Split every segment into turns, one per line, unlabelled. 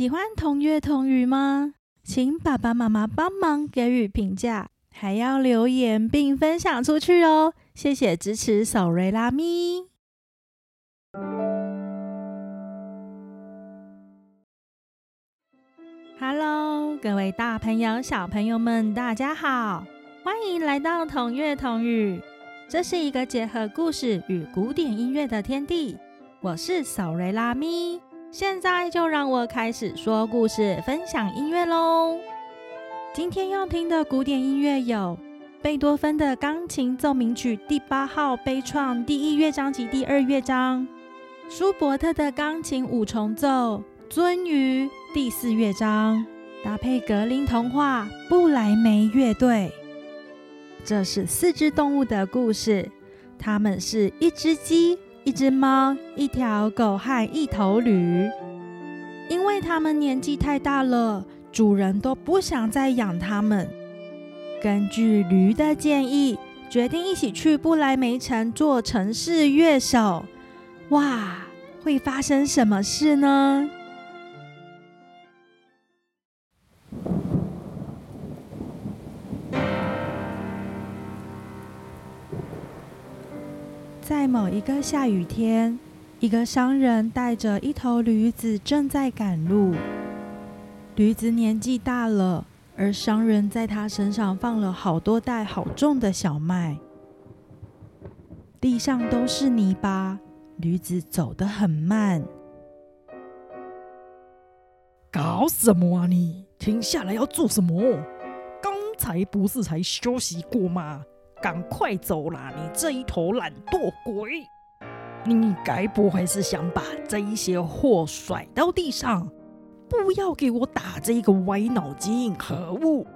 喜欢同月同语吗？请爸爸妈妈帮忙给予评价，还要留言并分享出去哦！谢谢支持，手瑞拉咪。Hello，各位大朋友、小朋友们，大家好，欢迎来到同月同语。这是一个结合故事与古典音乐的天地。我是手瑞拉咪。现在就让我开始说故事、分享音乐喽。今天要听的古典音乐有贝多芬的钢琴奏鸣曲第八号悲怆第一乐章及第二乐章，舒伯特的钢琴五重奏鳟鱼第四乐章，搭配格林童话布莱梅乐队。这是四只动物的故事，它们是一只鸡。一只猫、一条狗和一头驴，因为它们年纪太大了，主人都不想再养它们。根据驴的建议，决定一起去不来梅城做城市乐手。哇，会发生什么事呢？在某一个下雨天，一个商人带着一头驴子正在赶路。驴子年纪大了，而商人在他身上放了好多袋好重的小麦，地上都是泥巴，驴子走得很慢。
搞什么啊你？停下来要做什么？刚才不是才休息过吗？赶快走啦！你这一头懒惰鬼！你该不会是想把这一些货甩到地上？不要给我打这个歪脑筋！可恶！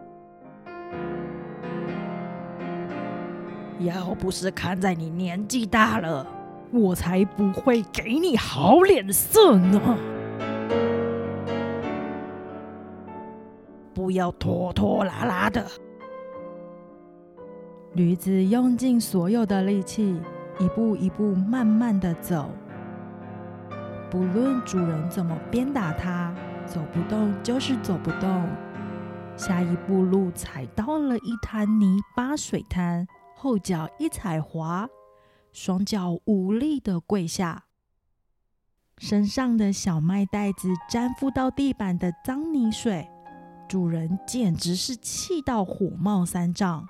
要不是看在你年纪大了，我才不会给你好脸色呢！不要拖拖拉拉的。
驴子用尽所有的力气，一步一步慢慢的走。不论主人怎么鞭打它，走不动就是走不动。下一步路踩到了一滩泥巴水滩，后脚一踩滑，双脚无力的跪下。身上的小麦袋子沾附到地板的脏泥水，主人简直是气到火冒三丈。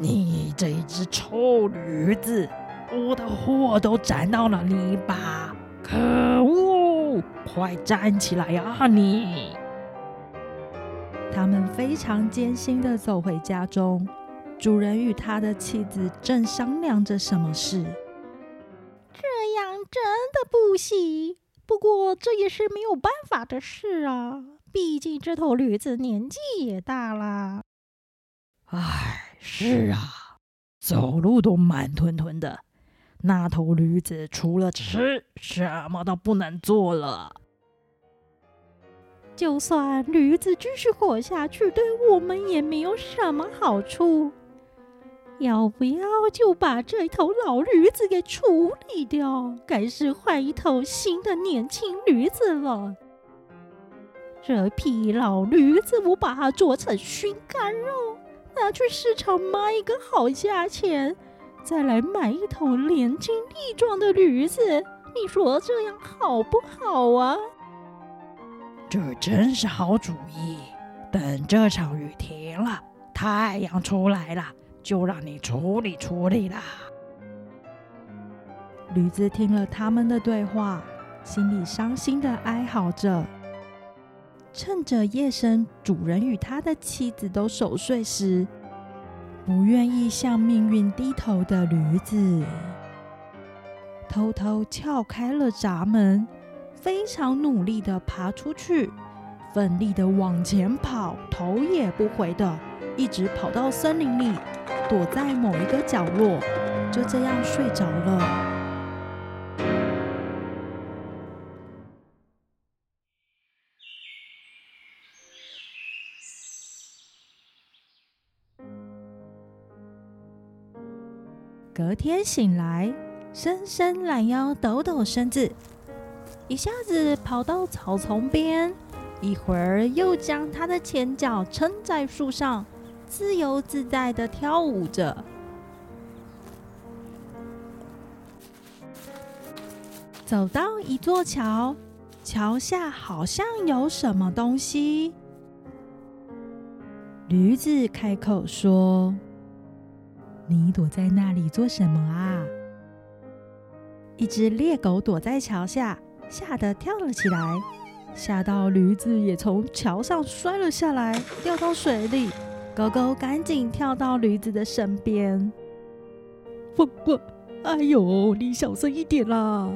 你这只臭驴子，我的货都沾到了泥巴！可恶，快站起来啊你！
他们非常艰辛的走回家中，主人与他的妻子正商量着什么事。
这样真的不行，不过这也是没有办法的事啊。毕竟这头驴子年纪也大了。
唉，是啊，走路都慢吞吞的。那头驴子除了吃，什么都不能做了。
就算驴子继续活下去，对我们也没有什么好处。要不要就把这头老驴子给处理掉，该是换一头新的年轻驴子了。这匹老驴子，我把它做成熏干肉，拿去市场卖一个好价钱，再来买一头年轻力壮的驴子。你说这样好不好啊？
这真是好主意。等这场雨停了，太阳出来了，就让你处理处理啦。
驴子听了他们的对话，心里伤心的哀嚎着。趁着夜深，主人与他的妻子都熟睡时，不愿意向命运低头的驴子，偷偷撬开了闸门，非常努力的爬出去，奋力的往前跑，头也不回的，一直跑到森林里，躲在某一个角落，就这样睡着了。隔天醒来，伸伸懒腰，抖抖身子，一下子跑到草丛边，一会儿又将它的前脚撑在树上，自由自在的跳舞着。走到一座桥，桥下好像有什么东西。驴子开口说：“你躲在那里做什么啊？”一只猎狗躲在桥下，吓得跳了起来，吓到驴子也从桥上摔了下来，掉到水里。狗狗赶紧跳到驴子的身边：“
汪汪！哎呦，你小声一点啦！”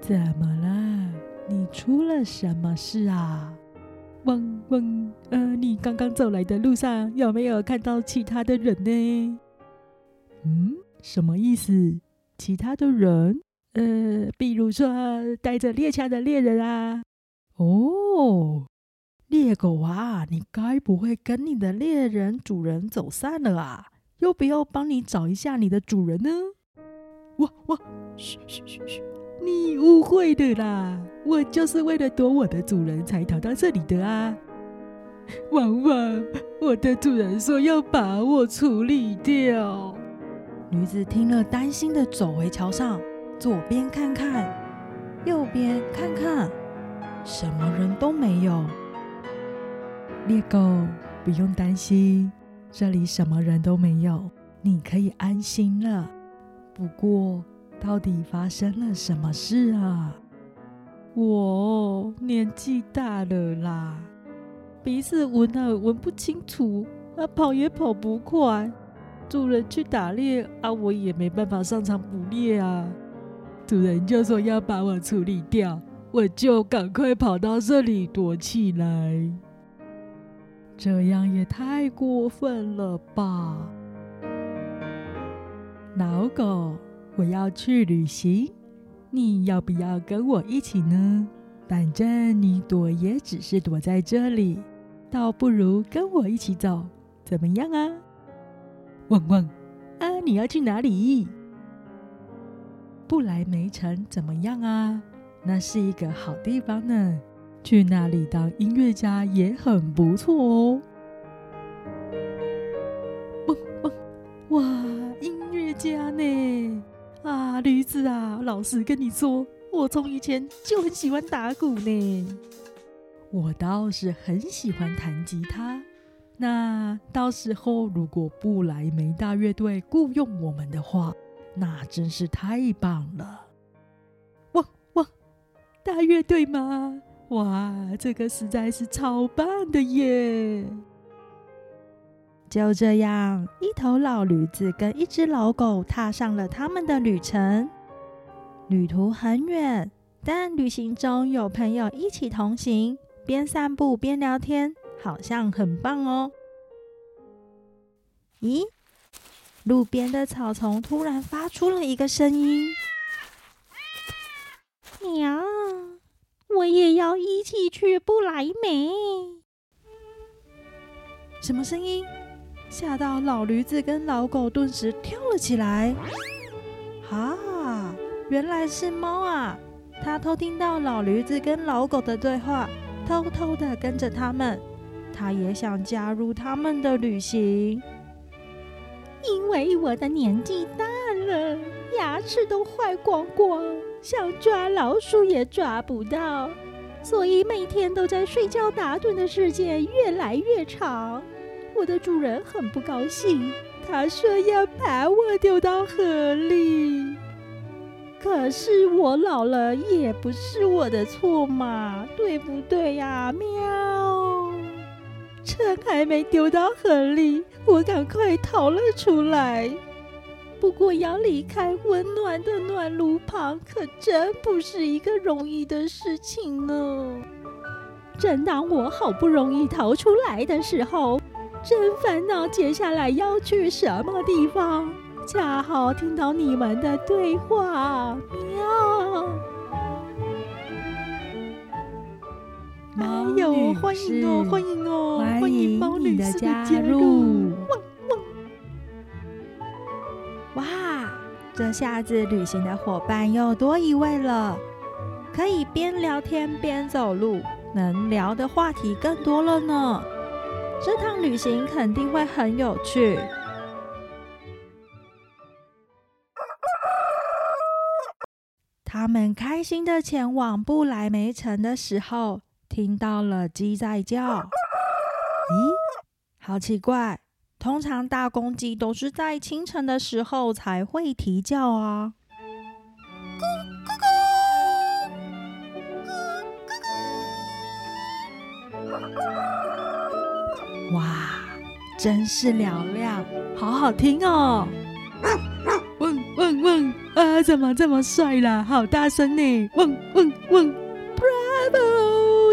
怎么了？你出了什么事啊？
汪汪！呃，你刚刚走来的路上有没有看到其他的人呢？
嗯，什么意思？其他的人？
呃，比如说带着猎枪的猎人啊？
哦，猎狗啊，你该不会跟你的猎人主人走散了啊？要不要帮你找一下你的主人呢？
哇哇！嘘嘘嘘嘘！你误会的啦，我就是为了躲我的主人才逃到这里的啊！汪汪，我的主人说要把我处理掉。
女子听了，担心的走回桥上，左边看看，右边看看，什么人都没有。猎狗，不用担心，这里什么人都没有，你可以安心了。不过。到底发生了什么事啊？
我年纪大了啦，鼻子闻啊闻不清楚，啊跑也跑不快。主人去打猎啊，我也没办法上场捕猎啊。主人就说要把我处理掉，我就赶快跑到这里躲起来。
这样也太过分了吧，老狗。我要去旅行，你要不要跟我一起呢？反正你躲也只是躲在这里，倒不如跟我一起走，怎么样啊？
汪汪！啊，你要去哪里？
不来梅城怎么样啊？那是一个好地方呢，去那里当音乐家也很不错哦。
汪汪！哇，音乐家呢？啊，驴子啊！老实跟你说，我从以前就很喜欢打鼓呢。
我倒是很喜欢弹吉他。那到时候如果布莱梅大乐队雇佣我们的话，那真是太棒了！
哇哇，大乐队吗？哇，这个实在是超棒的耶！
就这样，一头老驴子跟一只老狗踏上了他们的旅程。旅途很远，但旅行中有朋友一起同行，边散步边聊天，好像很棒哦。咦，路边的草丛突然发出了一个声音：“
娘，我也要一起去不来梅。”
什么声音？吓到老驴子跟老狗顿时跳了起来。啊，原来是猫啊！它偷听到老驴子跟老狗的对话，偷偷的跟着他们。它也想加入他们的旅行，
因为我的年纪大了，牙齿都坏光光，想抓老鼠也抓不到，所以每天都在睡觉打盹的时间越来越长。我的主人很不高兴，他说要把我丢到河里。可是我老了也不是我的错嘛，对不对呀？喵！趁还没丢到河里，我赶快逃了出来。不过要离开温暖的暖炉旁，可真不是一个容易的事情呢。正当我好不容易逃出来的时候，真烦恼，接下来要去什么地方？恰好听到你们的对话，喵！
哎呦，
欢迎哦，欢迎哦，
欢迎猫女士的加入！
汪汪！
哇，这下子旅行的伙伴又多一位了，可以边聊天边走路，能聊的话题更多了呢。这趟旅行肯定会很有趣。他们开心的前往不莱梅城的时候，听到了鸡在叫。咦，好奇怪！通常大公鸡都是在清晨的时候才会啼叫啊。哇，真是嘹亮，好好听哦！
汪汪汪！啊，怎么这么帅啦？好大声呢！汪汪汪
！Bravo！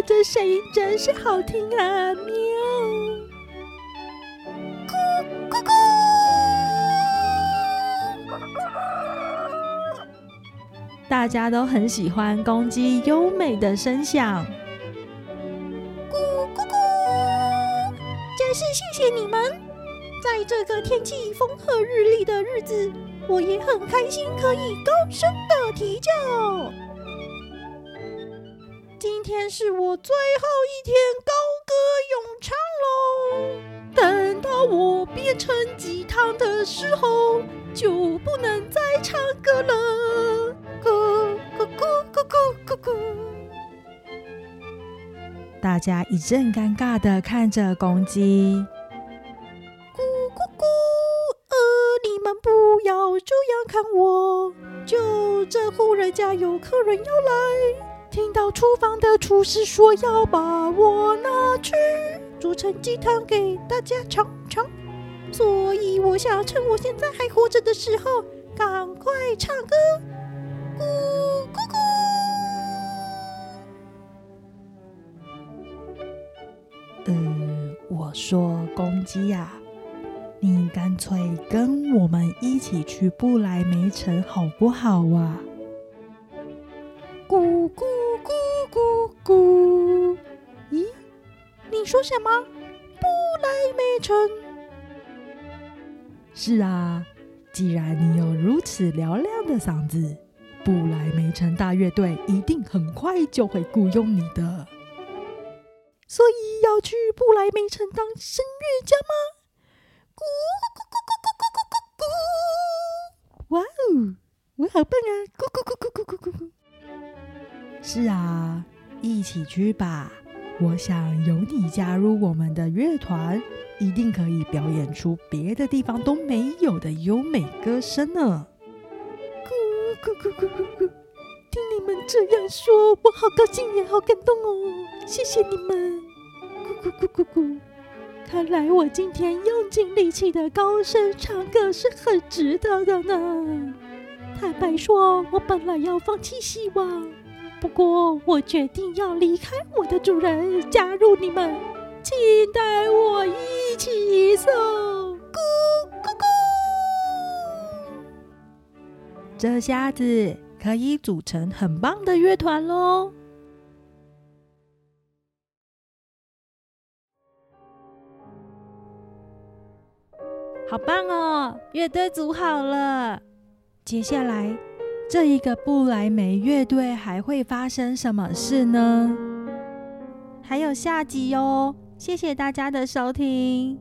这声音真是好听啊！喵！咕咕咕！
大家都很喜欢公鸡优美的声响。
咕咕咕！真是谢谢你们，在这个天气风和日丽的日子。我也很开心，可以高声的啼叫。今天是我最后一天高歌咏唱喽。等到我变成鸡汤的时候，就不能再唱歌了。咕咕咕咕咕咕咕。
大家一阵尴尬的看着公鸡。咕咕咕！
呃，你们不要这样看我，就这户人家有客人要来，听到厨房的厨师说要把我拿去煮成鸡汤给大家尝尝，所以我想趁我现在还活着的时候，赶快唱歌，咕咕咕。
呃，我说公鸡呀。你干脆跟我们一起去不来梅城好不好啊？
说什么？不来梅城？
是啊，既然你有如此嘹亮的嗓子，不来梅城大乐队一定很快就会雇佣你的。
所以要去不来梅城当声乐家吗？咕咕咕咕咕咕咕咕！哇哦，我好棒啊！咕咕咕咕咕咕咕！
是啊，一起去吧！我想有你加入我们的乐团，一定可以表演出别的地方都没有的优美歌声呢！
咕咕咕咕咕咕！听你们这样说，我好高兴也好感动哦！谢谢你们！咕咕咕咕咕！看来我今天用尽力气的高声唱歌是很值得的呢。坦白说，我本来要放弃希望，不过我决定要离开我的主人，加入你们，请带我一起走。咕咕咕！
这下子可以组成很棒的乐团喽。好棒哦！乐队组好了，接下来这一个布莱梅乐队还会发生什么事呢？还有下集哦！谢谢大家的收听。